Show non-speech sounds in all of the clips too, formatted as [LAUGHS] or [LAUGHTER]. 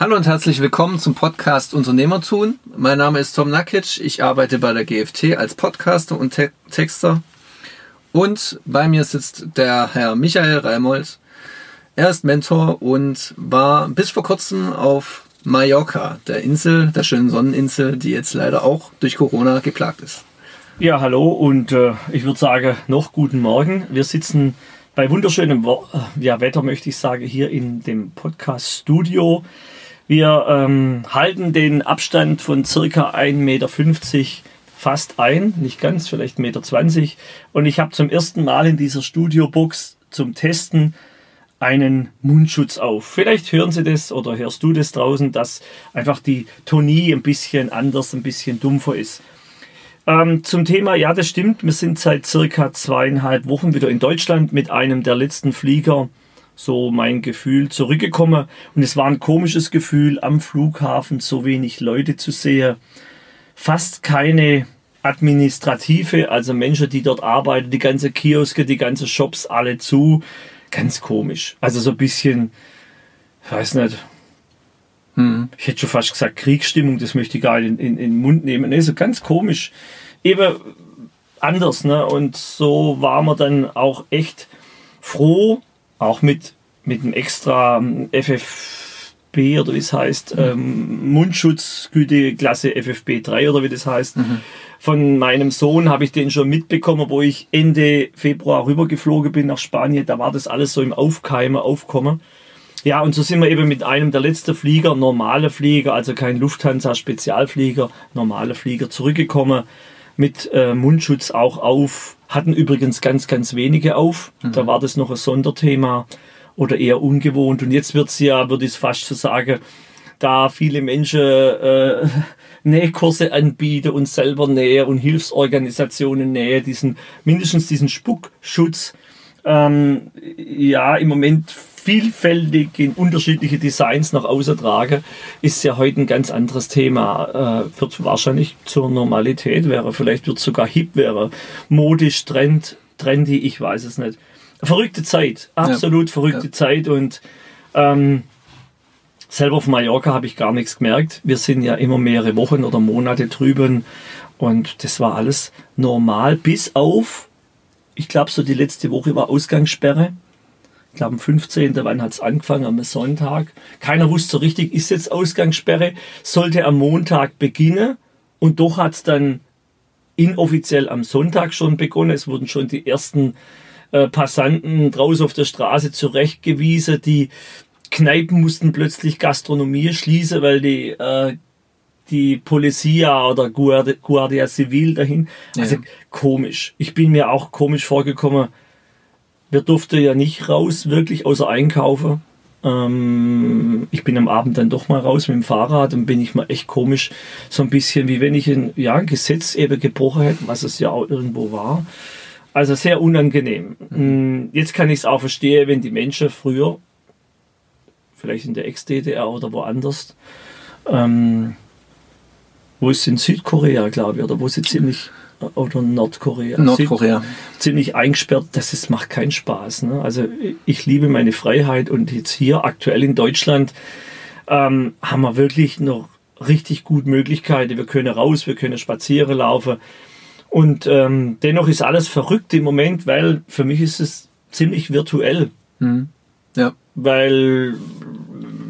Hallo und herzlich willkommen zum Podcast Unternehmertun. Mein Name ist Tom Nakic. Ich arbeite bei der GFT als Podcaster und Te Texter. Und bei mir sitzt der Herr Michael Reimold. Er ist Mentor und war bis vor kurzem auf Mallorca, der Insel, der schönen Sonneninsel, die jetzt leider auch durch Corona geplagt ist. Ja, hallo und äh, ich würde sagen, noch guten Morgen. Wir sitzen bei wunderschönem äh, ja, Wetter, möchte ich sagen, hier in dem Podcast-Studio. Wir ähm, halten den Abstand von circa 1,50 Meter fast ein, nicht ganz, vielleicht 1,20 Meter. Und ich habe zum ersten Mal in dieser Studiobox zum Testen einen Mundschutz auf. Vielleicht hören Sie das oder hörst du das draußen, dass einfach die Tonie ein bisschen anders, ein bisschen dumpfer ist. Ähm, zum Thema, ja, das stimmt. Wir sind seit circa zweieinhalb Wochen wieder in Deutschland mit einem der letzten Flieger so mein Gefühl, zurückgekommen. Und es war ein komisches Gefühl, am Flughafen so wenig Leute zu sehen. Fast keine Administrative, also Menschen, die dort arbeiten, die ganze Kioske, die ganze Shops, alle zu. Ganz komisch. Also so ein bisschen, ich weiß nicht, hm. ich hätte schon fast gesagt Kriegsstimmung, das möchte ich gar nicht in, in, in den Mund nehmen. Nee, so ganz komisch. Eben anders, ne? Und so war man dann auch echt froh, auch mit, mit einem extra ähm, FFB oder wie es heißt, mhm. ähm, Mundschutz, Güteklasse FFB3 oder wie das heißt. Mhm. Von meinem Sohn habe ich den schon mitbekommen, wo ich Ende Februar rübergeflogen bin nach Spanien. Da war das alles so im Aufkeimen, Aufkommen. Ja, und so sind wir eben mit einem der letzten Flieger, normale Flieger, also kein Lufthansa-Spezialflieger, normale Flieger zurückgekommen mit äh, Mundschutz auch auf. Hatten übrigens ganz, ganz wenige auf. Mhm. Da war das noch ein Sonderthema oder eher ungewohnt. Und jetzt wird es ja, würde ich fast so sagen, da viele Menschen äh, [LAUGHS] Nähkurse anbieten und selber nähen und Hilfsorganisationen nähen, diesen, mindestens diesen Spuckschutz. Ähm, ja, im Moment vielfältig in unterschiedliche Designs nach außen trage, ist ja heute ein ganz anderes Thema. Äh, wird wahrscheinlich zur Normalität wäre, vielleicht wird es sogar hip wäre, modisch, trend, trendy, ich weiß es nicht. Verrückte Zeit, absolut ja. verrückte ja. Zeit und ähm, selber auf Mallorca habe ich gar nichts gemerkt. Wir sind ja immer mehrere Wochen oder Monate drüben und das war alles normal, bis auf, ich glaube, so die letzte Woche war Ausgangssperre ich glaube am 15. Wann hat es angefangen? Am Sonntag. Keiner wusste so richtig, ist jetzt Ausgangssperre, sollte am Montag beginnen und doch hat es dann inoffiziell am Sonntag schon begonnen. Es wurden schon die ersten äh, Passanten draußen auf der Straße zurechtgewiesen. Die Kneipen mussten plötzlich Gastronomie schließen, weil die äh, die Polizia oder Guardia, Guardia Civil dahin. Also ja. komisch. Ich bin mir auch komisch vorgekommen wir durften ja nicht raus, wirklich außer einkaufen. Ähm, ich bin am Abend dann doch mal raus mit dem Fahrrad und bin ich mal echt komisch, so ein bisschen wie wenn ich ein, ja, ein Gesetz eben gebrochen hätte, was es ja auch irgendwo war. Also sehr unangenehm. Mhm. Mm, jetzt kann ich es auch verstehen, wenn die Menschen früher, vielleicht in der Ex-DDR oder woanders, ähm, wo ist in Südkorea, glaube ich, oder wo sie ziemlich oder Nordkorea. Nordkorea. Ziemlich eingesperrt, das ist, macht keinen Spaß. Ne? Also ich liebe meine Freiheit und jetzt hier aktuell in Deutschland ähm, haben wir wirklich noch richtig gut Möglichkeiten. Wir können raus, wir können spazieren laufen. Und ähm, dennoch ist alles verrückt im Moment, weil für mich ist es ziemlich virtuell. Mhm. Ja. Weil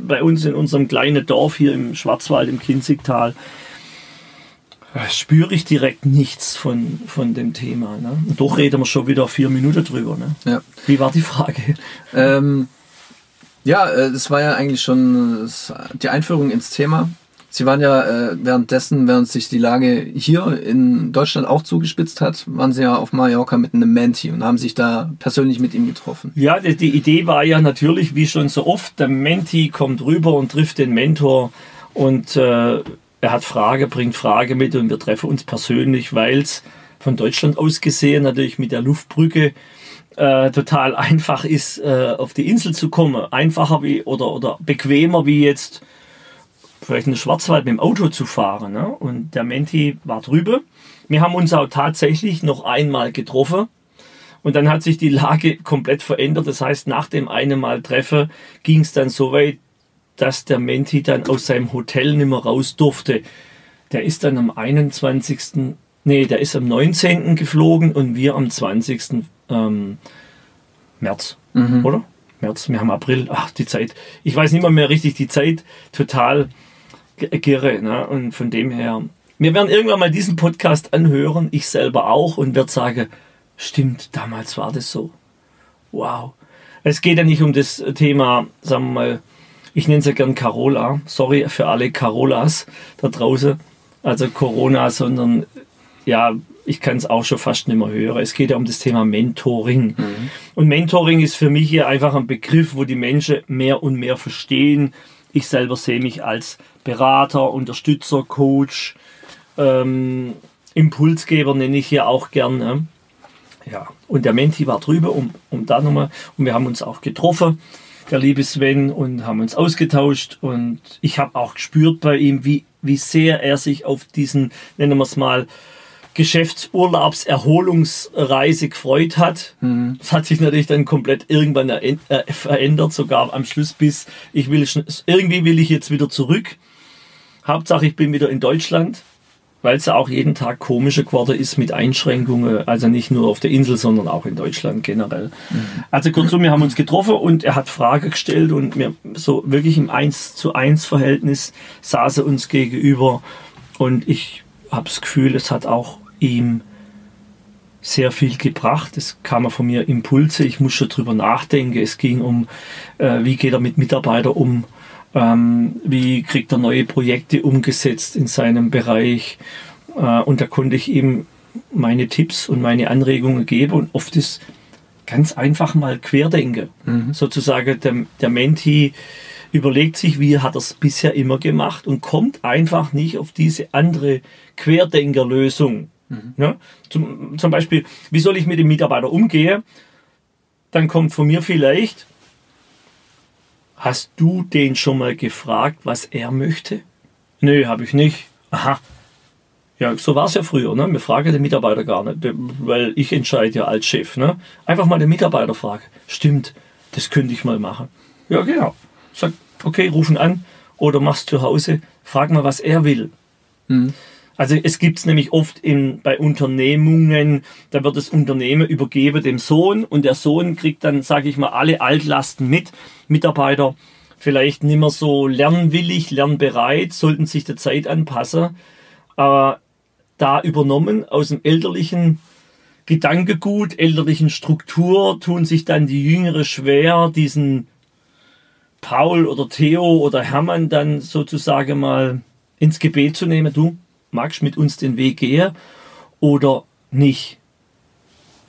bei uns in unserem kleinen Dorf hier im Schwarzwald, im Kinzigtal, spüre ich direkt nichts von, von dem Thema. Ne? Und doch reden wir schon wieder vier Minuten drüber. Ne? Ja. Wie war die Frage? Ähm, ja, äh, das war ja eigentlich schon die Einführung ins Thema. Sie waren ja äh, währenddessen, während sich die Lage hier in Deutschland auch zugespitzt hat, waren Sie ja auf Mallorca mit einem Menti und haben sich da persönlich mit ihm getroffen. Ja, die, die Idee war ja natürlich, wie schon so oft, der Menti kommt rüber und trifft den Mentor und äh, er hat Frage, bringt Frage mit und wir treffen uns persönlich, weil es von Deutschland aus gesehen natürlich mit der Luftbrücke äh, total einfach ist, äh, auf die Insel zu kommen. Einfacher wie oder, oder bequemer wie jetzt vielleicht in den Schwarzwald mit dem Auto zu fahren. Ne? Und der Menti war drüber. Wir haben uns auch tatsächlich noch einmal getroffen. Und dann hat sich die Lage komplett verändert. Das heißt, nach dem einen Mal Treffen ging es dann so weit, dass der Menti dann aus seinem Hotel nicht mehr raus durfte. Der ist dann am 21. Nee, der ist am 19. geflogen und wir am 20. Ähm, März, mhm. oder? März, wir haben April, ach, die Zeit. Ich weiß nicht mehr, mehr richtig die Zeit, total girre. Ne? Und von dem her, wir werden irgendwann mal diesen Podcast anhören, ich selber auch, und werde sagen, stimmt, damals war das so. Wow. Es geht ja nicht um das Thema, sagen wir mal, ich nenne es ja gern Carola. Sorry für alle Carolas da draußen. Also Corona, sondern ja, ich kann es auch schon fast nicht mehr hören. Es geht ja um das Thema Mentoring. Mhm. Und Mentoring ist für mich hier einfach ein Begriff, wo die Menschen mehr und mehr verstehen. Ich selber sehe mich als Berater, Unterstützer, Coach, ähm, Impulsgeber nenne ich hier auch gerne. Ja, und der Menti war drüber, um, um da nochmal, und wir haben uns auch getroffen, der liebe Sven, und haben uns ausgetauscht. Und ich habe auch gespürt bei ihm, wie, wie sehr er sich auf diesen, nennen wir es mal, Geschäftsurlaubserholungsreise gefreut hat. Mhm. Das hat sich natürlich dann komplett irgendwann äh, verändert, sogar am Schluss bis ich will irgendwie will ich jetzt wieder zurück. Hauptsache ich bin wieder in Deutschland weil es ja auch jeden Tag komischer geworden ist mit Einschränkungen, also nicht nur auf der Insel, sondern auch in Deutschland generell. Mhm. Also kurzum, wir haben uns getroffen und er hat Fragen gestellt und wir so wirklich im 1 zu 1 Verhältnis saßen uns gegenüber und ich habe das Gefühl, es hat auch ihm sehr viel gebracht. Es kam von mir Impulse, ich muss schon drüber nachdenken. Es ging um, äh, wie geht er mit Mitarbeitern um, ähm, wie kriegt er neue Projekte umgesetzt in seinem Bereich. Äh, und da konnte ich ihm meine Tipps und meine Anregungen geben und oft ist ganz einfach mal querdenken. Mhm. Sozusagen der, der Menti überlegt sich, wie hat er es bisher immer gemacht und kommt einfach nicht auf diese andere Querdenkerlösung. Mhm. Ja? Zum, zum Beispiel, wie soll ich mit dem Mitarbeiter umgehen? Dann kommt von mir vielleicht, Hast du den schon mal gefragt, was er möchte? Nö, habe ich nicht. Aha. Ja, so war es ja früher. Ne? Wir fragen den Mitarbeiter gar nicht, weil ich entscheide ja als Chef. Ne? Einfach mal den Mitarbeiter fragen. Stimmt, das könnte ich mal machen. Ja, genau. Sag, okay, rufen an oder mach's zu Hause. Frag mal, was er will. Mhm. Also es gibt es nämlich oft in, bei Unternehmungen, da wird das Unternehmen übergeben dem Sohn und der Sohn kriegt dann, sage ich mal, alle Altlasten mit. Mitarbeiter vielleicht nicht mehr so lernwillig, lernbereit, sollten sich der Zeit anpassen. Aber da übernommen aus dem elterlichen Gedankegut, elterlichen Struktur, tun sich dann die Jüngere schwer, diesen Paul oder Theo oder Hermann dann sozusagen mal ins Gebet zu nehmen. Du, magst mit uns den Weg gehen oder nicht.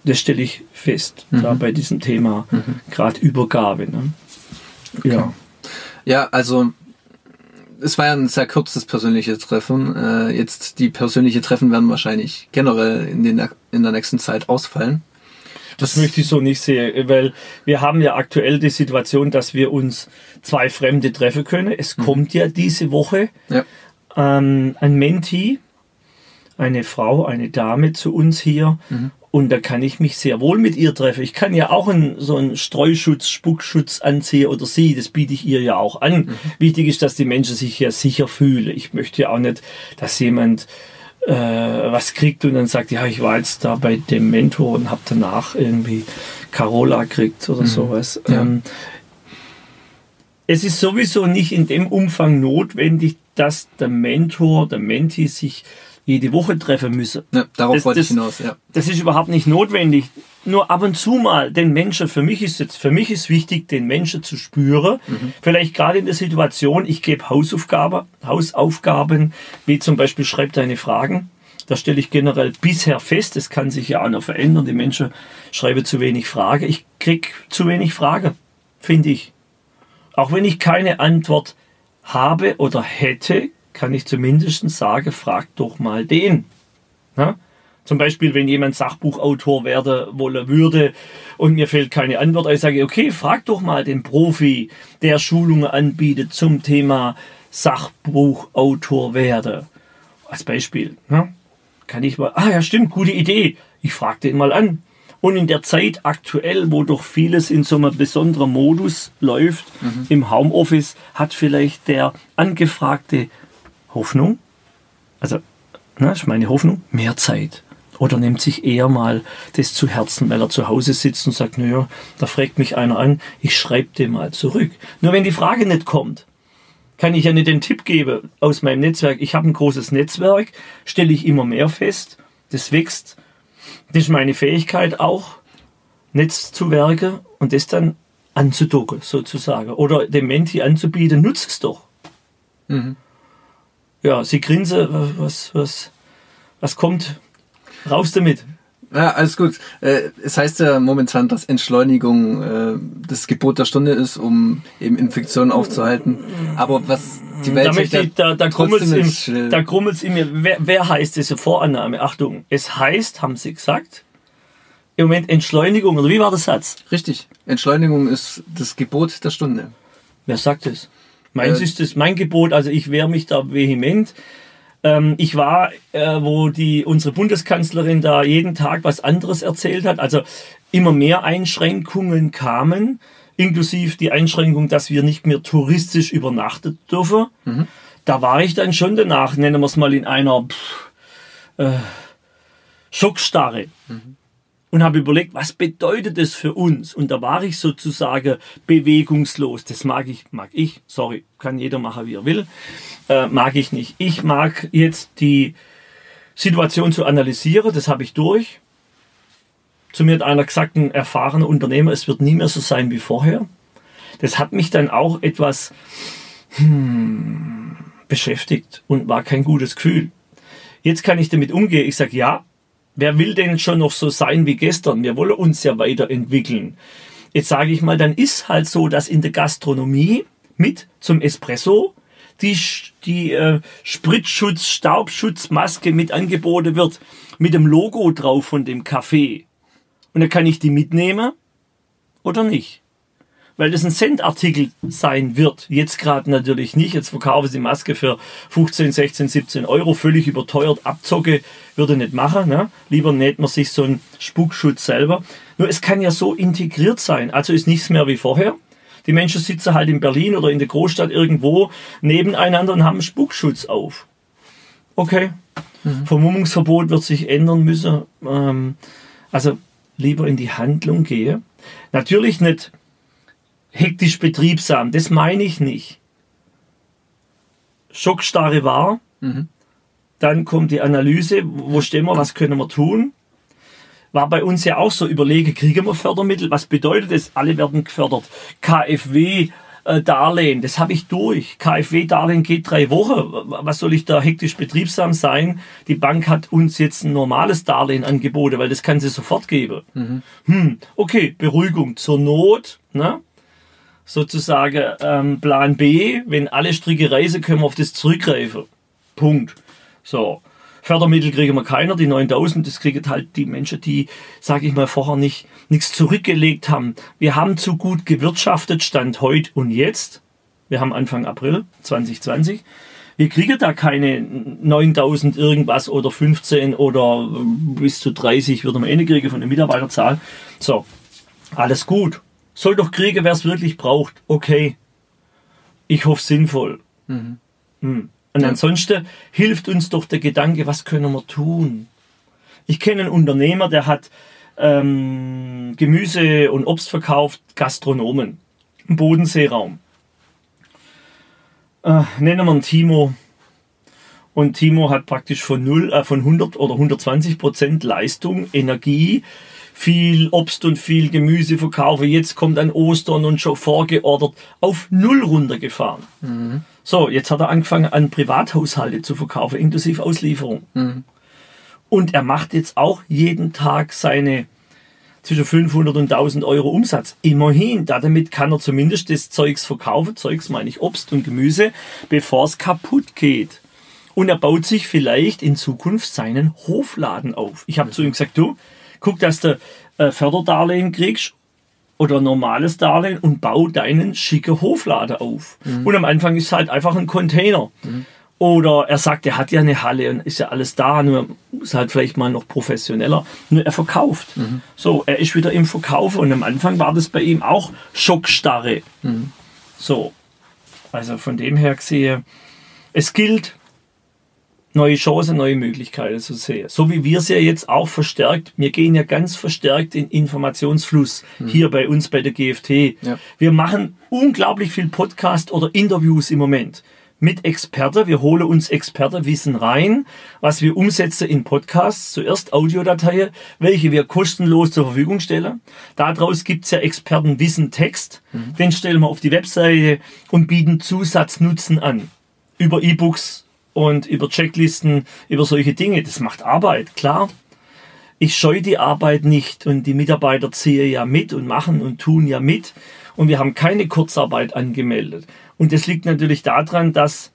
Das stelle ich fest, mhm. da bei diesem Thema, mhm. gerade Übergabe. Ne? Okay. Ja. ja, also es war ja ein sehr kurzes persönliches Treffen. Äh, jetzt die persönlichen Treffen werden wahrscheinlich generell in, den, in der nächsten Zeit ausfallen. Das, das möchte ich so nicht sehen, weil wir haben ja aktuell die Situation, dass wir uns zwei Fremde treffen können. Es mhm. kommt ja diese Woche ja ähm, ein Menti, eine Frau, eine Dame zu uns hier. Mhm. Und da kann ich mich sehr wohl mit ihr treffen. Ich kann ja auch einen, so einen Streuschutz, Spuckschutz anziehen oder sie. Das biete ich ihr ja auch an. Mhm. Wichtig ist, dass die Menschen sich ja sicher fühlen. Ich möchte ja auch nicht, dass jemand äh, was kriegt und dann sagt, ja, ich war jetzt da bei dem Mentor und habe danach irgendwie Carola kriegt oder mhm. sowas. Ja. Ähm, es ist sowieso nicht in dem Umfang notwendig, dass der Mentor, der Menti sich jede Woche treffen müsse. Ja, darauf das, wollte ich hinaus, ja. Das ist überhaupt nicht notwendig. Nur ab und zu mal den Menschen, für mich ist jetzt, für mich ist wichtig, den Menschen zu spüren. Mhm. Vielleicht gerade in der Situation, ich gebe Hausaufgaben, Hausaufgaben, wie zum Beispiel schreib deine Fragen. Da stelle ich generell bisher fest, das kann sich ja auch noch verändern. Die Menschen schreiben zu wenig Fragen. Ich krieg zu wenig Fragen, finde ich. Auch wenn ich keine Antwort habe oder hätte, kann ich zumindest sagen, frag doch mal den. Na? Zum Beispiel, wenn jemand Sachbuchautor werden wollen würde und mir fehlt keine Antwort, ich sage, okay, frag doch mal den Profi, der Schulungen anbietet zum Thema Sachbuchautor werden. Als Beispiel. Na? Kann ich mal, ah ja, stimmt, gute Idee. Ich frage den mal an. Und in der Zeit aktuell, wo doch vieles in so einem besonderen Modus läuft, mhm. im Homeoffice, hat vielleicht der Angefragte Hoffnung, also, na, ne, ist meine Hoffnung, mehr Zeit. Oder nimmt sich eher mal das zu Herzen, weil er zu Hause sitzt und sagt, naja, da fragt mich einer an, ich schreibe dem mal zurück. Nur wenn die Frage nicht kommt, kann ich ja nicht den Tipp geben aus meinem Netzwerk. Ich habe ein großes Netzwerk, stelle ich immer mehr fest, das wächst. Das ist meine Fähigkeit auch, Netz zu werken und das dann anzudocken, sozusagen. Oder dem Menti anzubieten, nutze es doch. Mhm. Ja, sie grinsen, was, was, was kommt Raus damit. Ja, alles gut. Äh, es heißt ja momentan, dass Entschleunigung äh, das Gebot der Stunde ist, um eben Infektionen aufzuhalten. Aber was die Welt da, ich, da, da krummelt es in, da krummelt's in mir. Wer, wer heißt diese Vorannahme? Achtung, es heißt, haben sie gesagt, im Moment Entschleunigung, oder wie war der Satz? Richtig. Entschleunigung ist das Gebot der Stunde. Wer sagt es? Meins äh, ist das mein Gebot, also ich wehre mich da vehement. Ähm, ich war, äh, wo die, unsere Bundeskanzlerin da jeden Tag was anderes erzählt hat. Also immer mehr Einschränkungen kamen, inklusive die Einschränkung, dass wir nicht mehr touristisch übernachten dürfen. Mhm. Da war ich dann schon danach, nennen wir es mal in einer pff, äh, Schockstarre. Mhm und habe überlegt, was bedeutet das für uns? Und da war ich sozusagen bewegungslos. Das mag ich, mag ich, sorry, kann jeder machen, wie er will, äh, mag ich nicht. Ich mag jetzt die Situation zu analysieren, das habe ich durch. Zu mir hat einer gesagt, ein erfahrener Unternehmer, es wird nie mehr so sein wie vorher. Das hat mich dann auch etwas hm, beschäftigt und war kein gutes Gefühl. Jetzt kann ich damit umgehen. Ich sage, ja, Wer will denn schon noch so sein wie gestern? Wir wollen uns ja weiterentwickeln. Jetzt sage ich mal, dann ist halt so, dass in der Gastronomie mit zum Espresso die, die äh, Spritzschutz, Staubschutzmaske mit angeboten wird, mit dem Logo drauf von dem Café. Und dann kann ich die mitnehmen oder nicht weil das ein Centartikel sein wird. Jetzt gerade natürlich nicht. Jetzt verkaufen sie Maske für 15, 16, 17 Euro, völlig überteuert. Abzocke würde nicht machen. Ne? Lieber näht man sich so einen Spuckschutz selber. Nur es kann ja so integriert sein. Also ist nichts mehr wie vorher. Die Menschen sitzen halt in Berlin oder in der Großstadt irgendwo nebeneinander und haben einen Spuckschutz auf. Okay. Mhm. Vermummungsverbot wird sich ändern müssen. Ähm, also lieber in die Handlung gehe. Natürlich nicht hektisch betriebsam. Das meine ich nicht. Schockstarre war. Mhm. Dann kommt die Analyse, wo stehen wir, was können wir tun? War bei uns ja auch so, überlege, kriegen wir Fördermittel? Was bedeutet das? Alle werden gefördert. KfW, äh, Darlehen, das habe ich durch. KfW-Darlehen geht drei Wochen. Was soll ich da hektisch betriebsam sein? Die Bank hat uns jetzt ein normales Darlehen angeboten, weil das kann sie sofort geben. Mhm. Hm, okay, Beruhigung zur Not. Ne? Sozusagen ähm, Plan B, wenn alle Stricke reisen, können wir auf das zurückgreifen. Punkt. So. Fördermittel kriegen wir keiner, die 9000, das kriegen halt die Menschen, die, sage ich mal, vorher nicht nichts zurückgelegt haben. Wir haben zu gut gewirtschaftet, Stand heute und jetzt. Wir haben Anfang April 2020. Wir kriegen da keine 9000 irgendwas oder 15 oder bis zu 30 würden wir eh nicht kriegen von der Mitarbeiterzahl. So, alles gut soll doch kriegen, wer es wirklich braucht. Okay. Ich hoffe sinnvoll. Mhm. Hm. Und ja. ansonsten hilft uns doch der Gedanke, was können wir tun? Ich kenne einen Unternehmer, der hat ähm, Gemüse und Obst verkauft, Gastronomen im Bodenseeraum. Äh, nennen wir ihn Timo. Und Timo hat praktisch von 0, äh, von 100 oder 120 Prozent Leistung, Energie viel Obst und viel Gemüse verkaufe. Jetzt kommt ein Ostern und schon vorgeordert auf null runtergefahren. Mhm. So, jetzt hat er angefangen an Privathaushalte zu verkaufen, inklusive Auslieferung. Mhm. Und er macht jetzt auch jeden Tag seine zwischen 500 und 1000 Euro Umsatz. Immerhin, damit kann er zumindest das Zeugs verkaufen, Zeugs meine ich Obst und Gemüse, bevor es kaputt geht. Und er baut sich vielleicht in Zukunft seinen Hofladen auf. Ich habe zu ihm gesagt, du, guck, dass du äh, Förderdarlehen kriegst oder normales Darlehen und bau deinen schicken Hofladen auf. Mhm. Und am Anfang ist es halt einfach ein Container. Mhm. Oder er sagt, er hat ja eine Halle und ist ja alles da, nur ist halt vielleicht mal noch professioneller. Nur er verkauft. Mhm. So, er ist wieder im Verkauf und am Anfang war das bei ihm auch Schockstarre. Mhm. So, also von dem her gesehen, es gilt, neue Chancen, neue Möglichkeiten zu sehen. So wie wir es ja jetzt auch verstärkt, wir gehen ja ganz verstärkt in Informationsfluss mhm. hier bei uns bei der GFT. Ja. Wir machen unglaublich viel Podcast oder Interviews im Moment mit Experte. Wir holen uns Expertenwissen rein, was wir umsetzen in Podcasts. Zuerst Audiodateien, welche wir kostenlos zur Verfügung stellen. Daraus gibt's ja Expertenwissen Text. Mhm. Den stellen wir auf die Webseite und bieten Zusatznutzen an. Über E-Books und über Checklisten, über solche Dinge. Das macht Arbeit, klar. Ich scheue die Arbeit nicht und die Mitarbeiter ziehen ja mit und machen und tun ja mit. Und wir haben keine Kurzarbeit angemeldet. Und das liegt natürlich daran, dass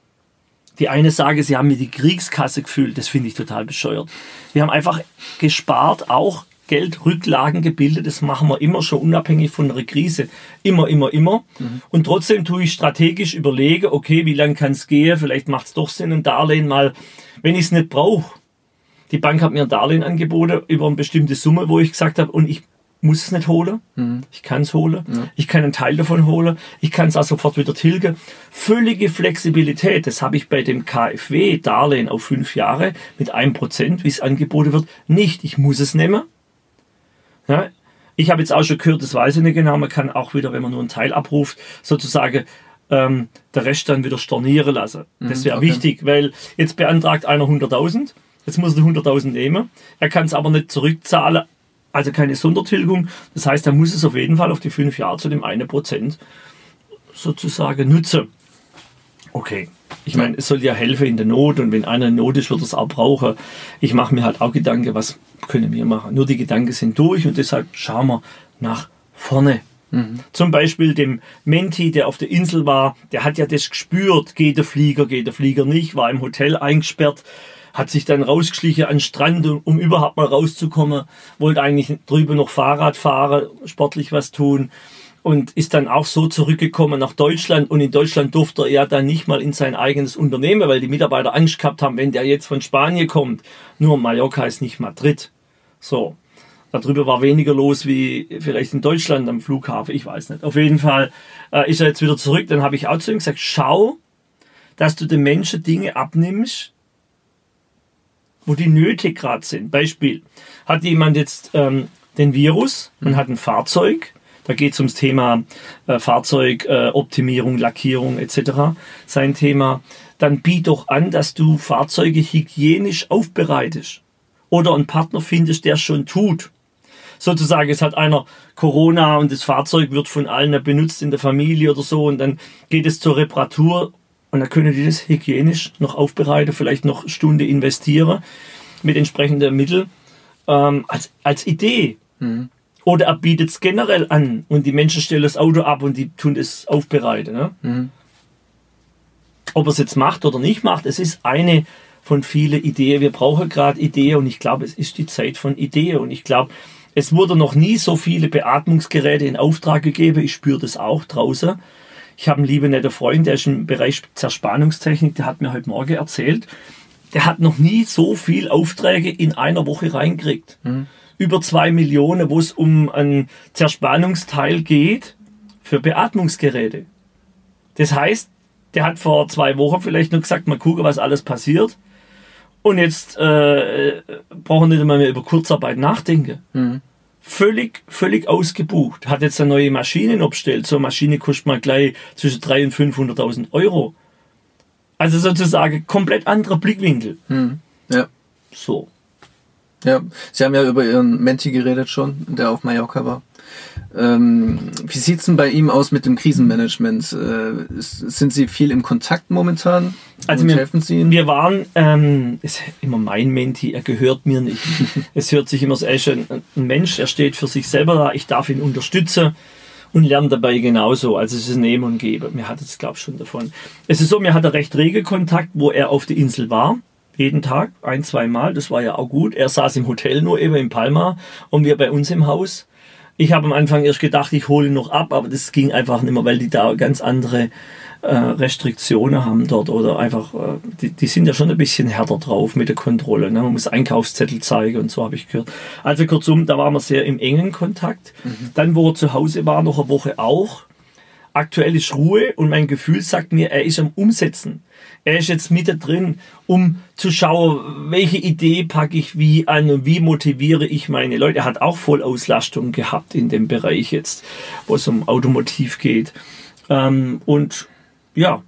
die eine sage, sie haben mir die Kriegskasse gefühlt. Das finde ich total bescheuert. Wir haben einfach gespart, auch Geldrücklagen gebildet. Das machen wir immer schon unabhängig von einer Krise. Immer, immer, immer. Mhm. Und trotzdem tue ich strategisch überlege, okay, wie lange kann es gehen? Vielleicht macht es doch Sinn, ein Darlehen mal, wenn ich es nicht brauche. Die Bank hat mir ein Darlehen angeboten über eine bestimmte Summe, wo ich gesagt habe, und ich muss es nicht holen. Mhm. Ich kann es holen. Ja. Ich kann einen Teil davon holen. Ich kann es auch sofort wieder tilgen. Völlige Flexibilität, das habe ich bei dem KfW-Darlehen auf fünf Jahre mit einem Prozent, wie es angeboten wird, nicht. Ich muss es nehmen. Ja, ich habe jetzt auch schon gehört, das weiß ich nicht genau, man kann auch wieder, wenn man nur einen Teil abruft, sozusagen ähm, der Rest dann wieder stornieren lassen. Mhm, das wäre okay. wichtig, weil jetzt beantragt einer 100.000, jetzt muss er 100.000 nehmen, er kann es aber nicht zurückzahlen, also keine Sondertilgung. Das heißt, er muss es auf jeden Fall auf die fünf Jahre zu dem einen Prozent sozusagen nutzen. Okay. Ich meine, es soll ja helfen in der Not und wenn einer in Not ist, wird er es auch brauchen. Ich mache mir halt auch Gedanken, was können wir machen. Nur die Gedanken sind durch und deshalb schauen wir nach vorne. Mhm. Zum Beispiel dem Menti, der auf der Insel war, der hat ja das gespürt, geht der Flieger, geht der Flieger nicht, war im Hotel eingesperrt hat sich dann rausgeschlichen an den Strand, um überhaupt mal rauszukommen, wollte eigentlich drüber noch Fahrrad fahren, sportlich was tun und ist dann auch so zurückgekommen nach Deutschland und in Deutschland durfte er ja dann nicht mal in sein eigenes Unternehmen, weil die Mitarbeiter Angst gehabt haben, wenn der jetzt von Spanien kommt. Nur Mallorca ist nicht Madrid. So. Darüber war weniger los wie vielleicht in Deutschland am Flughafen, ich weiß nicht. Auf jeden Fall äh, ist er jetzt wieder zurück. Dann habe ich auch zu ihm gesagt, schau, dass du den Menschen Dinge abnimmst, wo die Nöte gerade sind. Beispiel, hat jemand jetzt ähm, den Virus und mhm. hat ein Fahrzeug, da geht es ums Thema äh, Fahrzeugoptimierung, äh, Lackierung etc. Sein Thema, dann biet doch an, dass du Fahrzeuge hygienisch aufbereitest oder einen Partner findest, der es schon tut. Sozusagen, es hat einer Corona und das Fahrzeug wird von allen benutzt in der Familie oder so und dann geht es zur Reparatur und dann können die das hygienisch noch aufbereiten, vielleicht noch Stunde investieren mit entsprechenden Mitteln ähm, als, als Idee. Mhm. Oder er bietet es generell an und die Menschen stellen das Auto ab und die tun es aufbereiten. Ne? Mhm. Ob er es jetzt macht oder nicht macht, es ist eine von vielen Ideen. Wir brauchen gerade Ideen und ich glaube, es ist die Zeit von Ideen und ich glaube, es wurde noch nie so viele Beatmungsgeräte in Auftrag gegeben. Ich spüre das auch draußen. Ich habe einen lieben netten Freund, der ist im Bereich Zerspannungstechnik, der hat mir heute Morgen erzählt, der hat noch nie so viel Aufträge in einer Woche reingekriegt. Mhm. Über zwei Millionen, wo es um ein Zerspannungsteil geht für Beatmungsgeräte. Das heißt, der hat vor zwei Wochen vielleicht nur gesagt, mal gucken, was alles passiert. Und jetzt äh, brauchen wir nicht mehr über Kurzarbeit nachdenken. Mhm völlig, völlig ausgebucht. Hat jetzt eine neue Maschinen abgestellt. So eine Maschine kostet mal gleich zwischen 300.000 und 500.000 Euro. Also sozusagen komplett anderer Blickwinkel. Hm. Ja. So. Ja, Sie haben ja über Ihren Menti geredet schon, der auf Mallorca war. Ähm, wie sieht's denn bei ihm aus mit dem Krisenmanagement? Äh, sind Sie viel im Kontakt momentan? Also wir, helfen Sie ihm? Wir waren, ähm, ist immer mein Menti, er gehört mir nicht. [LAUGHS] es hört sich immer so, er ist ein, ein Mensch, er steht für sich selber da, ich darf ihn unterstützen und lernen dabei genauso. Also es ist Nehmen und Geben. Mir hat es, glaube ich, schon davon. Es ist so, mir hat er recht rege Kontakt, wo er auf der Insel war. Jeden Tag, ein, zwei Mal. Das war ja auch gut. Er saß im Hotel nur eben in Palma und wir bei uns im Haus. Ich habe am Anfang erst gedacht, ich hole noch ab, aber das ging einfach nicht mehr, weil die da ganz andere äh, Restriktionen haben dort oder einfach, äh, die, die sind ja schon ein bisschen härter drauf mit der Kontrolle. Ne? Man muss Einkaufszettel zeigen und so habe ich gehört. Also kurzum, da waren wir sehr im engen Kontakt. Mhm. Dann, wo er zu Hause war, noch eine Woche auch. Aktuell ist Ruhe und mein Gefühl sagt mir, er ist am Umsetzen. Er ist jetzt mit drin, um zu schauen, welche Idee packe ich wie an und wie motiviere ich meine Leute. Er hat auch Vollauslastung gehabt in dem Bereich jetzt, wo es um Automotiv geht. Ähm, und ja,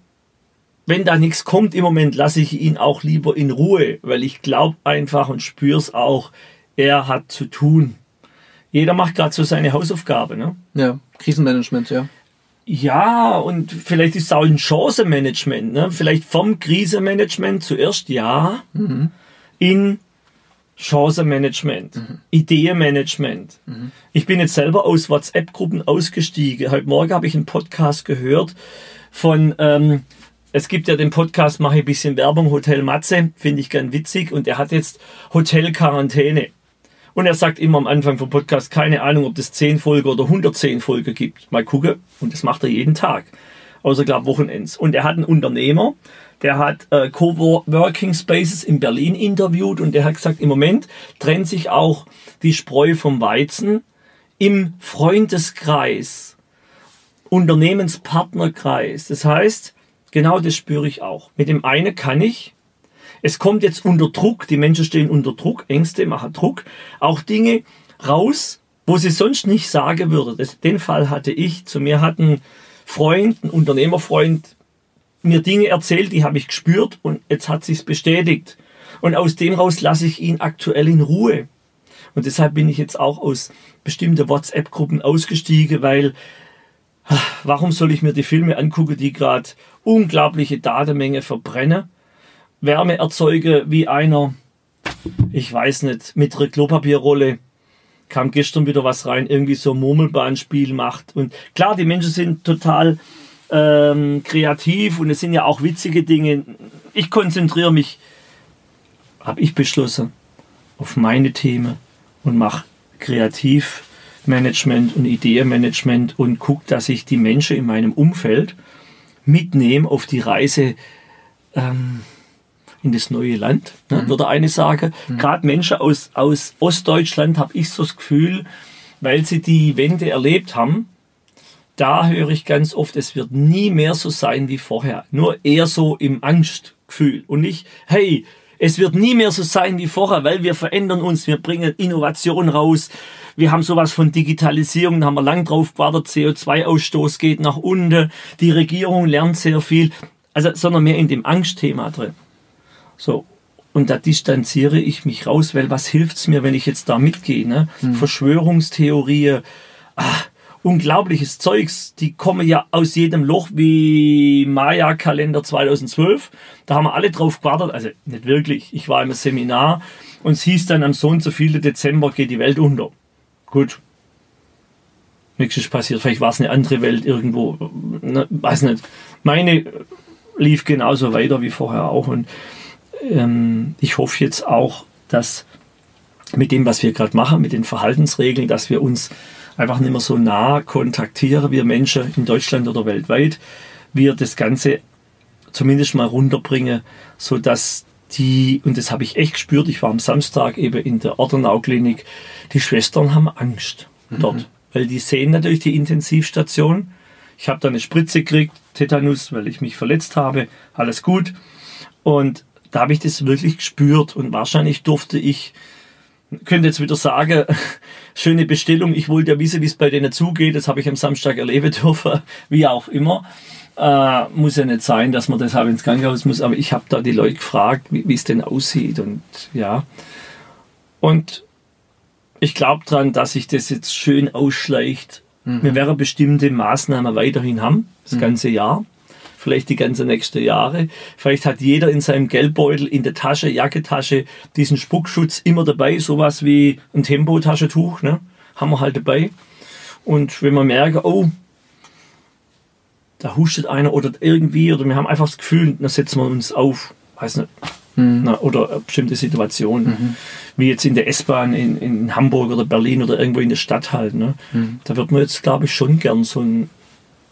wenn da nichts kommt im Moment, lasse ich ihn auch lieber in Ruhe, weil ich glaube einfach und spüre es auch, er hat zu tun. Jeder macht gerade so seine Hausaufgabe. Ne? Ja, Krisenmanagement, ja. Ja, und vielleicht ist es auch ein Chancenmanagement. Ne? Vielleicht vom Krisenmanagement zuerst ja, mhm. in Chancenmanagement, mhm. Ideenmanagement. Mhm. Ich bin jetzt selber aus WhatsApp-Gruppen ausgestiegen. Heute Morgen habe ich einen Podcast gehört von, ähm, es gibt ja den Podcast, mache ich ein bisschen Werbung, Hotel Matze, finde ich ganz witzig. Und er hat jetzt Hotel Quarantäne. Und er sagt immer am Anfang vom Podcast, keine Ahnung, ob das 10 Folge oder 110 Folge gibt. Mal gucken. Und das macht er jeden Tag. Außer, glaube Wochenends. Und er hat einen Unternehmer, der hat äh, Coworking Spaces in Berlin interviewt und der hat gesagt, im Moment trennt sich auch die Spreu vom Weizen im Freundeskreis, Unternehmenspartnerkreis. Das heißt, genau das spüre ich auch. Mit dem einen kann ich es kommt jetzt unter Druck, die Menschen stehen unter Druck, Ängste machen Druck, auch Dinge raus, wo sie sonst nicht sagen würde. Den Fall hatte ich. Zu mir hat ein Freund, ein Unternehmerfreund, mir Dinge erzählt, die habe ich gespürt und jetzt hat sich's bestätigt. Und aus dem raus lasse ich ihn aktuell in Ruhe. Und deshalb bin ich jetzt auch aus bestimmten WhatsApp-Gruppen ausgestiegen, weil ah, warum soll ich mir die Filme angucken, die gerade unglaubliche Datenmenge verbrennen? Wärme erzeuge wie einer, ich weiß nicht, mit einer Klopapierrolle. Kam gestern wieder was rein, irgendwie so ein Murmelbahnspiel macht. Und klar, die Menschen sind total ähm, kreativ und es sind ja auch witzige Dinge. Ich konzentriere mich, habe ich beschlossen, auf meine Themen und mache Kreativmanagement und Ideenmanagement und gucke, dass ich die Menschen in meinem Umfeld mitnehme auf die Reise. Ähm, in das neue Land, ne, mhm. würde eine sagen. Mhm. Gerade Menschen aus, aus Ostdeutschland habe ich so das Gefühl, weil sie die Wende erlebt haben, da höre ich ganz oft, es wird nie mehr so sein wie vorher. Nur eher so im Angstgefühl und nicht, hey, es wird nie mehr so sein wie vorher, weil wir verändern uns, wir bringen Innovation raus. Wir haben sowas von Digitalisierung, da haben wir lang drauf gewartet, CO2-Ausstoß geht nach unten, die Regierung lernt sehr viel, also sondern mehr in dem Angstthema drin. So. Und da distanziere ich mich raus, weil was hilft's mir, wenn ich jetzt da mitgehe? Ne? Mhm. Verschwörungstheorie, ah, unglaubliches Zeugs, die kommen ja aus jedem Loch wie Maya-Kalender 2012. Da haben wir alle drauf gewartet, also nicht wirklich. Ich war im Seminar und es hieß dann am so und so viel Dezember geht die Welt unter. Gut. Nichts ist passiert. Vielleicht war es eine andere Welt irgendwo. Ne, weiß nicht. Meine lief genauso weiter wie vorher auch. Und ähm, ich hoffe jetzt auch, dass mit dem, was wir gerade machen, mit den Verhaltensregeln, dass wir uns einfach nicht mehr so nah kontaktieren, wir Menschen in Deutschland oder weltweit, wir das Ganze zumindest mal runterbringen, sodass die, und das habe ich echt gespürt, ich war am Samstag eben in der Ortenau-Klinik, die Schwestern haben Angst mhm. dort, weil die sehen natürlich die Intensivstation. Ich habe da eine Spritze gekriegt, Tetanus, weil ich mich verletzt habe, alles gut. Und da habe ich das wirklich gespürt und wahrscheinlich durfte ich, könnte jetzt wieder sagen, [LAUGHS] schöne Bestellung, ich wollte ja wissen, wie es bei denen zugeht, das habe ich am Samstag erleben dürfen, [LAUGHS] wie auch immer. Äh, muss ja nicht sein, dass man deshalb ins Krankenhaus muss, aber ich habe da die Leute gefragt, wie es denn aussieht und ja. Und ich glaube daran, dass sich das jetzt schön ausschleicht. Mhm. Wir werden bestimmte Maßnahmen weiterhin haben, das mhm. ganze Jahr vielleicht die ganze nächste Jahre. Vielleicht hat jeder in seinem Geldbeutel, in der Tasche, Jacketasche diesen Spuckschutz immer dabei, sowas wie ein Tempotaschentuch, ne? haben wir halt dabei. Und wenn wir merken, oh, da hustet einer oder irgendwie, oder wir haben einfach das Gefühl, dann setzen wir uns auf, weiß nicht, Na, oder bestimmte Situationen. Wie jetzt in der S-Bahn in, in Hamburg oder Berlin oder irgendwo in der Stadt halt. Ne? Da wird man jetzt, glaube ich, schon gern so einen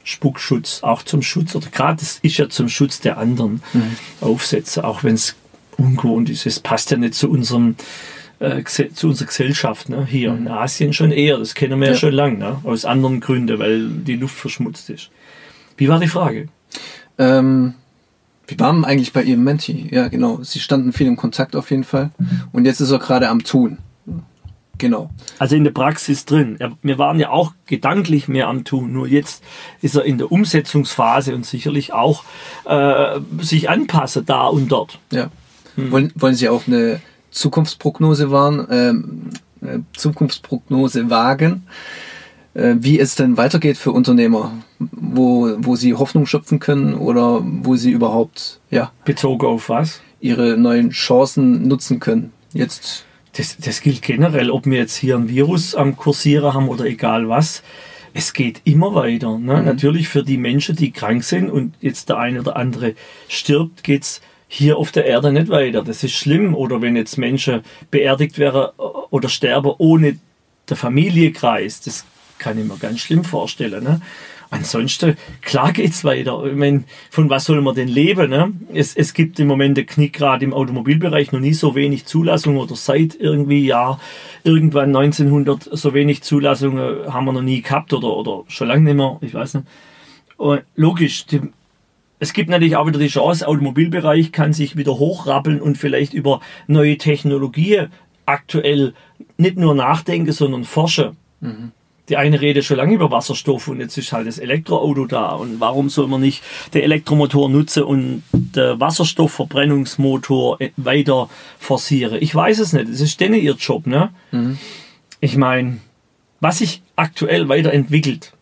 Spuckschutz, auch zum Schutz, oder gerade das ist ja zum Schutz der anderen aufsetzen, auch wenn es ungewohnt ist. Es passt ja nicht zu unserem äh, zu unserer Gesellschaft ne? hier in Asien schon eher. Das kennen wir ja, Ja. schon lange, ne? aus anderen Gründen, weil die Luft verschmutzt ist. Wie war die Frage? Ähm, wie war denn eigentlich bei Ihrem Menti? Ja, genau. Sie standen viel in Kontakt auf jeden Fall. Und jetzt ist er gerade am Tun. Genau. Also in der Praxis drin. Wir waren ja auch gedanklich mehr am Tun, nur jetzt ist er in der Umsetzungsphase und sicherlich auch äh, sich anpassen da und dort. Ja. Hm. Wollen, wollen Sie auch eine Zukunftsprognose wahren, äh, Zukunftsprognose wagen, äh, wie es denn weitergeht für Unternehmer, wo, wo sie Hoffnung schöpfen können oder wo sie überhaupt ja, Bezogen auf was? ihre neuen Chancen nutzen können. Jetzt Das, das gilt generell, ob wir jetzt hier ein Virus am Kursieren haben oder egal was. Es geht immer weiter. Ne? Natürlich für die Menschen, die krank sind und jetzt der eine oder andere stirbt, geht's hier auf der Erde nicht weiter. Das ist schlimm. Oder wenn jetzt Menschen beerdigt wären oder sterben ohne der Familienkreis, das kann ich mir ganz schlimm vorstellen. Ne? Ansonsten, klar geht's weiter. Ich mein, von was soll man denn leben? Ne? Es, es gibt im Moment den Knick gerade im Automobilbereich noch nie so wenig Zulassungen oder seit irgendwie ja irgendwann 1900 so wenig Zulassungen haben wir noch nie gehabt oder, oder schon lange nicht mehr. Ich weiß nicht. Und logisch, die, es gibt natürlich auch wieder die Chance, Automobilbereich kann sich wieder hochrappeln und vielleicht über neue Technologien aktuell nicht nur nachdenken, sondern forschen. Die eine redet schon lange über Wasserstoff und jetzt ist halt das Elektroauto da. Und warum soll man nicht den Elektromotor nutzen und den Wasserstoffverbrennungsmotor äh, weiter forcieren? Ich weiß es nicht. Das ist denen ihr Job, ne? Ich meine, was sich aktuell weiterentwickelt,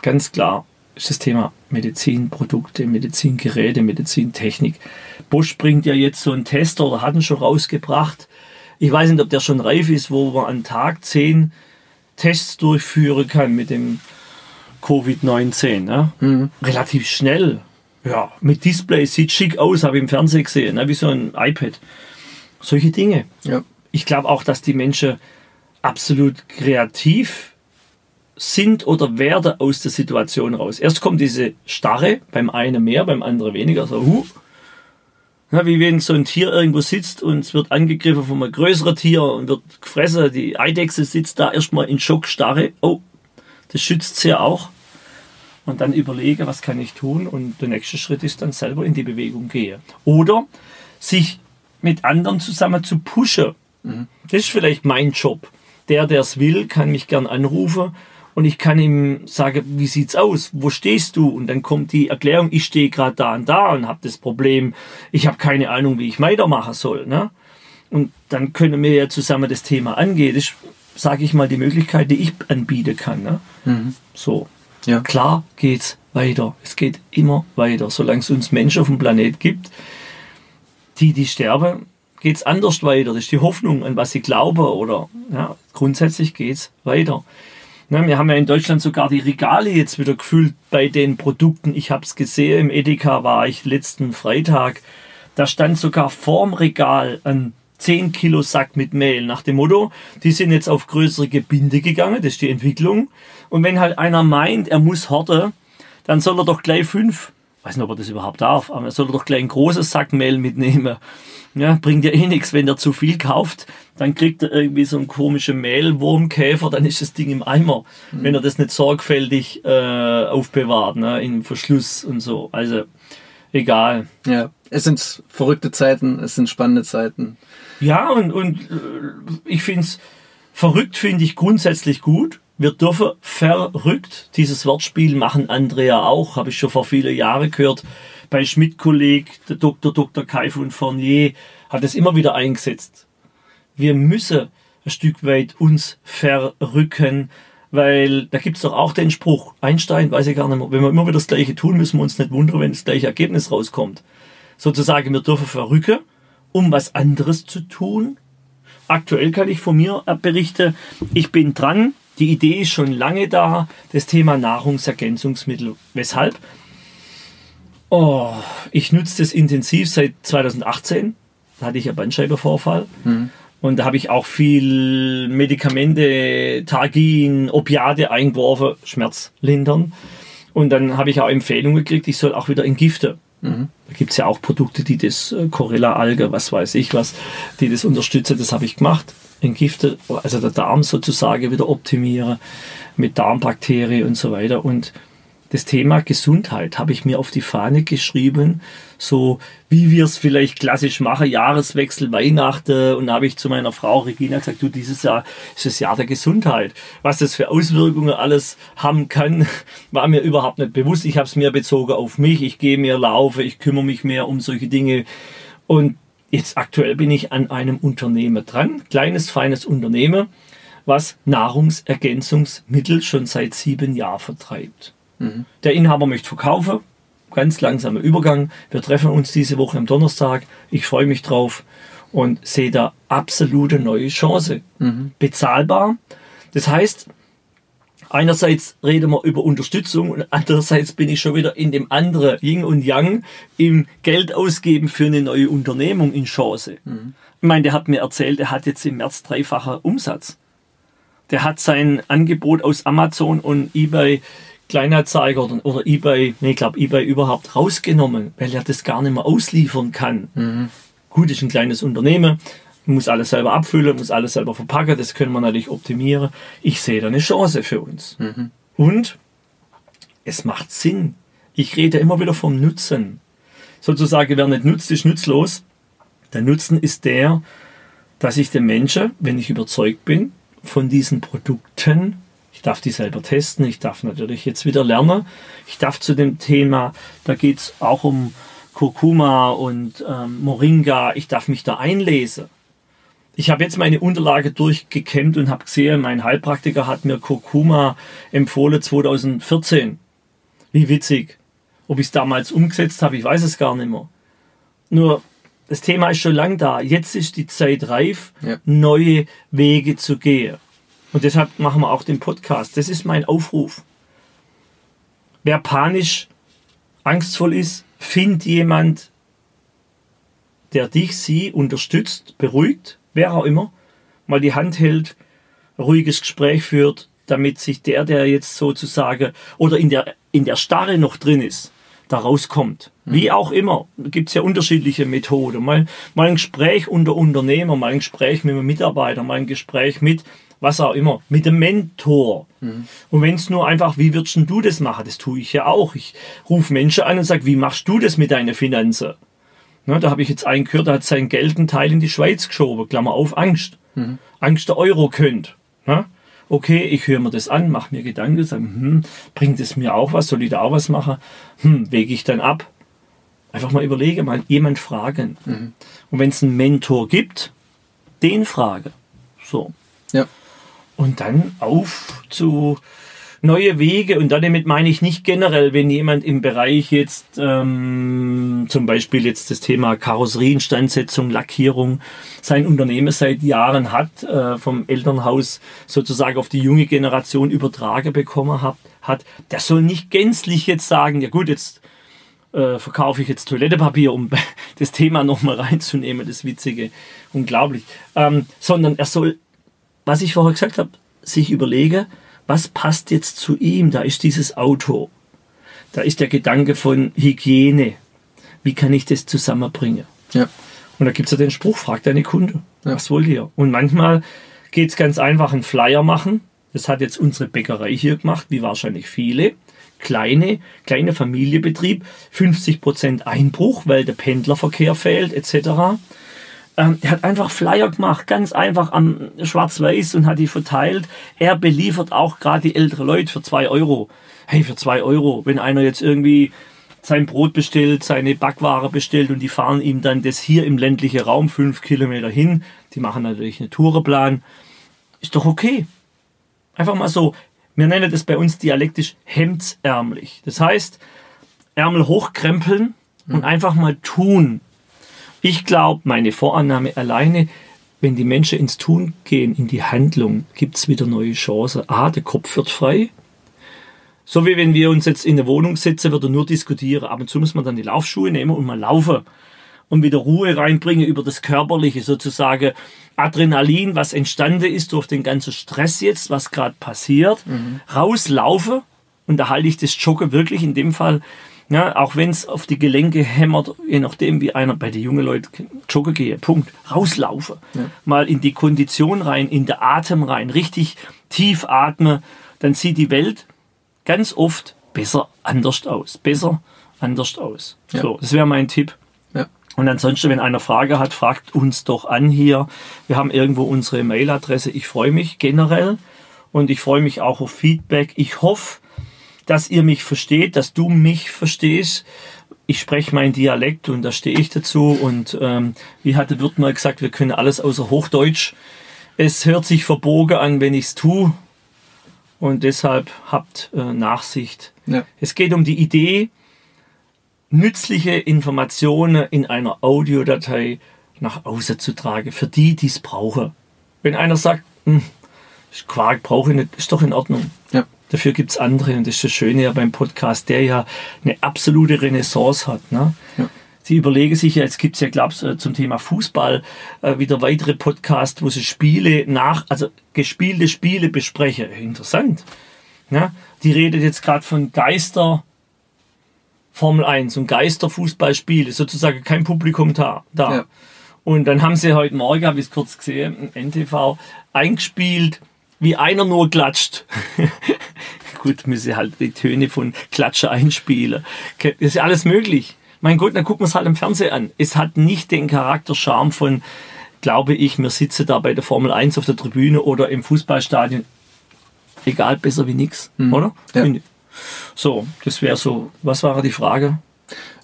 ganz klar, ist das Thema Medizinprodukte, Medizingeräte, Medizintechnik. Bosch bringt ja jetzt so einen Tester oder hat ihn schon rausgebracht. Ich weiß nicht, ob der schon reif ist, wo man an Tag 10 Tests durchführen kann mit dem Covid-19. Ne? Relativ schnell. Ja, mit Display sieht schick aus, habe ich im Fernsehen gesehen, ne? wie so ein iPad. Solche Dinge. ja. Ich glaube auch, dass die Menschen absolut kreativ sind oder werden aus der Situation raus. Erst kommt diese Starre, beim einen mehr, beim anderen weniger, so huh. Na, wie wenn so ein Tier irgendwo sitzt und es wird angegriffen von einem größeren Tier und wird gefressen. Die Eidechse sitzt da erstmal in Schockstarre. Oh, das schützt sie ja auch. Und dann überlege, was kann ich tun? Und der nächste Schritt ist dann selber in die Bewegung gehen. Oder sich mit anderen zusammen zu pushen. Das ist vielleicht mein Job. Der, der es will, kann mich gern anrufen und ich kann ihm sagen, wie sieht's aus? Wo stehst du? Und dann kommt die Erklärung, ich stehe gerade da und da und habe das Problem, ich habe keine Ahnung, wie ich weitermachen soll. Ne? Und dann können wir ja zusammen das Thema angehen. Das ist, sage ich mal, die Möglichkeit, die ich anbieten kann. Ne? So. Ja. Klar geht's weiter. Es geht immer weiter. Solange es uns Menschen auf dem Planet gibt, die, die sterben, geht's anders weiter. Das ist die Hoffnung, an was sie glauben. Oder ja, grundsätzlich geht's weiter. Na, wir haben ja in Deutschland sogar die Regale jetzt wieder gefüllt bei den Produkten. Ich habe es gesehen, im Edeka war ich letzten Freitag. Da stand sogar vorm Regal ein 10 Kilo Sack mit Mehl nach dem Motto, die sind jetzt auf größere Gebinde gegangen, das ist die Entwicklung. Und wenn halt einer meint, er muss horten, dann soll er doch gleich fünf, weiß nicht, ob er das überhaupt darf, aber er soll doch gleich ein großes Sack Mehl mitnehmen. Ja, bringt ja eh nichts, wenn der zu viel kauft, dann kriegt er irgendwie so einen komischen Mehlwurmkäfer, dann ist das Ding im Eimer, wenn er das nicht sorgfältig äh, aufbewahrt, ne, im Verschluss und so. Also, egal. Ja. Es sind verrückte Zeiten, es sind spannende Zeiten. Ja, und, und äh, ich finde es verrückt, finde ich grundsätzlich gut. Wir dürfen verrückt. Dieses Wortspiel machen andere ja auch, habe ich schon vor vielen Jahren gehört. Bei Schmidt-Kolleg, der Dr. Dr. Kai von Fournier hat es immer wieder eingesetzt. Wir müssen ein Stück weit uns verrücken, weil da gibt's doch auch den Spruch, Einstein, weiß ich gar nicht mehr, wenn wir immer wieder das Gleiche tun, müssen wir uns nicht wundern, wenn das gleiche Ergebnis rauskommt. Sozusagen, wir dürfen verrücken, um was anderes zu tun. Aktuell kann ich von mir berichten, ich bin dran, die Idee ist schon lange da, das Thema Nahrungsergänzungsmittel. Weshalb? Oh, ich nutze das intensiv seit 2018. Da hatte ich einen Bandscheibenvorfall. Mhm. Und da habe ich auch viel Medikamente, Targin, Opiate eingeworfen, Schmerzlindern. Und dann habe ich auch Empfehlungen gekriegt, ich soll auch wieder entgiften. Mhm. Da gibt es ja auch Produkte, die das äh, Corella-Alge, was weiß ich was, die das unterstützen. Das habe ich gemacht. Entgifte, also der Darm sozusagen wieder optimiere mit Darmbakterien und so weiter. Und das Thema Gesundheit habe ich mir auf die Fahne geschrieben, so wie wir es vielleicht klassisch machen, Jahreswechsel, Weihnachten. Und da habe ich zu meiner Frau Regina gesagt, du, dieses Jahr ist das Jahr der Gesundheit. Was das für Auswirkungen alles haben kann, [LAUGHS] war mir überhaupt nicht bewusst. Ich habe es mehr bezogen auf mich. Ich gehe mehr laufen, ich kümmere mich mehr um solche Dinge. Und jetzt aktuell bin ich an einem Unternehmen dran, kleines, feines Unternehmen, was Nahrungsergänzungsmittel schon seit sieben Jahren vertreibt. Mhm. Der Inhaber möchte verkaufen. Ganz langsamer Übergang. Wir treffen uns diese Woche am Donnerstag. Ich freue mich drauf und sehe da absolute neue Chance. Mhm. Bezahlbar. Das heißt, einerseits reden wir über Unterstützung und andererseits bin ich schon wieder in dem anderen Yin und Yang im Geld ausgeben für eine neue Unternehmung in Chance. Mhm. Ich meine, der hat mir erzählt, er hat jetzt im März dreifacher Umsatz. Der hat sein Angebot aus Amazon und eBay Kleinanzeiger oder, oder eBay, nee, ich glaube eBay überhaupt rausgenommen, weil er das gar nicht mehr ausliefern kann. Mhm. Gut, ist ein kleines Unternehmen, muss alles selber abfüllen, muss alles selber verpacken, das können wir natürlich optimieren. Ich sehe da eine Chance für uns. Mhm. Und es macht Sinn. Ich rede immer wieder vom Nutzen. Sozusagen, wer nicht nutzt, ist nutzlos. Der Nutzen ist der, dass ich den Menschen, wenn ich überzeugt bin, von diesen Produkten ich darf die selber testen. Ich darf natürlich jetzt wieder lernen. Ich darf zu dem Thema, da geht es auch um Kurkuma und ähm, Moringa. Ich darf mich da einlesen. Ich habe jetzt meine Unterlage durchgekämmt und habe gesehen, mein Heilpraktiker hat mir Kurkuma empfohlen 2014. Wie witzig. Ob ich es damals umgesetzt habe, ich weiß es gar nicht mehr. Nur das Thema ist schon lang da. Jetzt ist die Zeit reif, ja. neue Wege zu gehen. Und deshalb machen wir auch den Podcast. Das ist mein Aufruf. Wer panisch, angstvoll ist, find jemand, der dich, sie unterstützt, beruhigt, wer auch immer, mal die Hand hält, ruhiges Gespräch führt, damit sich der, der jetzt sozusagen oder in der, in der Starre noch drin ist, da rauskommt. Mhm. Wie auch immer. Gibt es ja unterschiedliche Methoden. Mal, mal ein Gespräch unter Unternehmer, mal ein Gespräch mit einem Mitarbeiter, mal ein Gespräch mit was auch immer, mit dem Mentor. Mhm. Und wenn es nur einfach, wie würdest du das machen? Das tue ich ja auch. Ich rufe Menschen an und sage, wie machst du das mit deinen Finanzen? Ne, da habe ich jetzt einen gehört, der hat seinen Geldenteil in die Schweiz geschoben. Klammer auf, Angst. Mhm. Angst, der Euro könnt. Ne? Okay, ich höre mir das an, mache mir Gedanken, sage, hm, bringt es mir auch was? Soll ich da auch was machen? Hm, wege ich dann ab? Einfach mal überlege, mal jemand fragen. Mhm. Und wenn es einen Mentor gibt, den frage. So. Ja und dann auf zu neue Wege. Und damit meine ich nicht generell, wenn jemand im Bereich jetzt ähm, zum Beispiel jetzt das Thema Karosserieinstandsetzung, Lackierung sein Unternehmen seit Jahren hat, äh, vom Elternhaus sozusagen auf die junge Generation übertragen bekommen hat, hat, der soll nicht gänzlich jetzt sagen, ja gut, jetzt äh, verkaufe ich jetzt Toilettepapier, um [LAUGHS] das Thema nochmal reinzunehmen, das Witzige, unglaublich, ähm, sondern er soll was ich vorher gesagt habe, sich überlege, was passt jetzt zu ihm? Da ist dieses Auto. Da ist der Gedanke von Hygiene. Wie kann ich das zusammenbringen? Ja. Und da gibt es ja den Spruch, frag deine Kunde, ja. was wollt ihr? Und manchmal geht es ganz einfach, einen Flyer machen. Das hat jetzt unsere Bäckerei hier gemacht, wie wahrscheinlich viele. Kleine, kleine Familienbetrieb, 50% Einbruch, weil der Pendlerverkehr fehlt, etc. Ähm, er hat einfach Flyer gemacht, ganz einfach am Schwarz-Weiß und hat die verteilt. Er beliefert auch gerade die ältere Leute für zwei Euro. Hey, für zwei Euro, wenn einer jetzt irgendwie sein Brot bestellt, seine Backware bestellt und die fahren ihm dann das hier im ländlichen Raum fünf Kilometer hin. Die machen natürlich einen Tourenplan. Ist doch okay. Einfach mal so. Wir nennen das bei uns dialektisch hemdsärmlich. Das heißt, Ärmel hochkrempeln und hm. einfach mal tun. Ich glaube, meine Vorannahme alleine, wenn die Menschen ins Tun gehen, in die Handlung, gibt es wieder neue Chancen. A, der Kopf wird frei. So wie wenn wir uns jetzt in der Wohnung sitzen, würde nur diskutieren. Ab und zu muss man dann die Laufschuhe nehmen und mal laufen. und wieder Ruhe reinbringe über das Körperliche, sozusagen Adrenalin, was entstanden ist durch den ganzen Stress jetzt, was gerade passiert, mhm. rauslaufe und da halte ich das Joggen wirklich in dem Fall, ja, auch wenn es auf die Gelenke hämmert, je nachdem wie einer bei den jungen Leuten joggen gehe, Punkt, rauslaufe, ja. mal in die Kondition rein, in den Atem rein, richtig tief atme, dann sieht die Welt ganz oft besser anders aus, besser anders aus. Ja. So, das wäre mein Tipp. Und ansonsten, wenn einer Frage hat, fragt uns doch an hier. Wir haben irgendwo unsere Mailadresse. Ich freue mich generell und ich freue mich auch auf Feedback. Ich hoffe, dass ihr mich versteht, dass du mich verstehst. Ich spreche meinen Dialekt und da stehe ich dazu. Und ähm, wie hatte Wirt mal gesagt, wir können alles außer Hochdeutsch. Es hört sich verbogen an, wenn ich es tue. Und deshalb habt äh, Nachsicht. Ja. Es geht um die Idee, nützliche Informationen in einer Audiodatei nach außen zu tragen, für die, die es brauchen. Wenn einer sagt, hm, Quark brauche ich nicht, ist doch in Ordnung. Ja. Dafür gibt es andere und das ist das Schöne ja beim Podcast, der ja eine absolute Renaissance hat. Ne? Ja. Sie überlegen sich ja, jetzt gibt es ja, glaube ich, äh, zum Thema Fußball äh, wieder weitere Podcasts, wo sie Spiele nach, also gespielte Spiele besprechen. Interessant. Ja? Die redet jetzt gerade von Geister, Formel 1 und Geisterfußballspiele, sozusagen kein Publikum da. da. Ja. Und dann haben sie heute Morgen, habe ich es kurz gesehen, im NTV, eingespielt, wie einer nur klatscht. [LAUGHS] Gut, müssen halt die Töne von Klatsche einspielen. Das ist ja alles möglich. Mein Gott, dann gucken wir es halt im Fernsehen an. Es hat nicht den Charakter Charme von, glaube ich, wir sitzen da bei der Formel 1 auf der Tribüne oder im Fußballstadion. Egal, besser wie nichts, mhm. oder? Ja. So, das wäre so. Was war die Frage?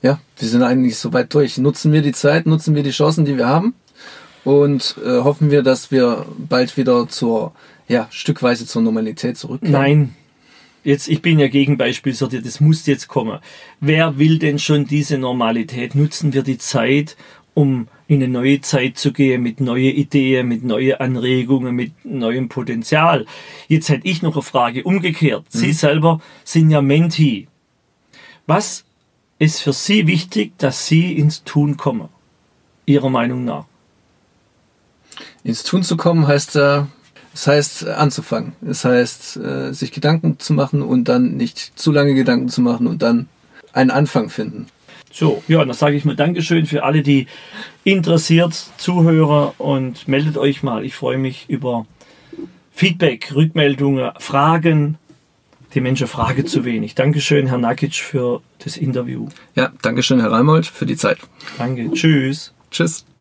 Ja, wir sind eigentlich soweit durch. Nutzen wir die Zeit, nutzen wir die Chancen, die wir haben und äh, hoffen wir, dass wir bald wieder zur, ja, stückweise zur Normalität zurückkehren. Nein. Jetzt, ich bin ja Gegenbeispiel, das muss jetzt kommen. Wer will denn schon diese Normalität? Nutzen wir die Zeit, um in eine neue Zeit zu gehen, mit neuen Ideen, mit neuen Anregungen, mit neuem Potenzial. Jetzt hätte ich noch eine Frage umgekehrt. Mhm. Sie selber sind ja Menti. Was ist für Sie wichtig, dass Sie ins Tun kommen? Ihrer Meinung nach? Ins Tun zu kommen heißt, äh, es heißt anzufangen. Es heißt, äh, sich Gedanken zu machen und dann nicht zu lange Gedanken zu machen und dann einen Anfang finden. So, ja, dann sage ich mal Dankeschön für alle, die interessiert Zuhörer und meldet euch mal. Ich freue mich über Feedback, Rückmeldungen, Fragen. Die Menschen fragen zu wenig. Dankeschön, Herr Nakic, für das Interview. Ja, Dankeschön, Herr Reimold, für die Zeit. Danke. Tschüss. Tschüss.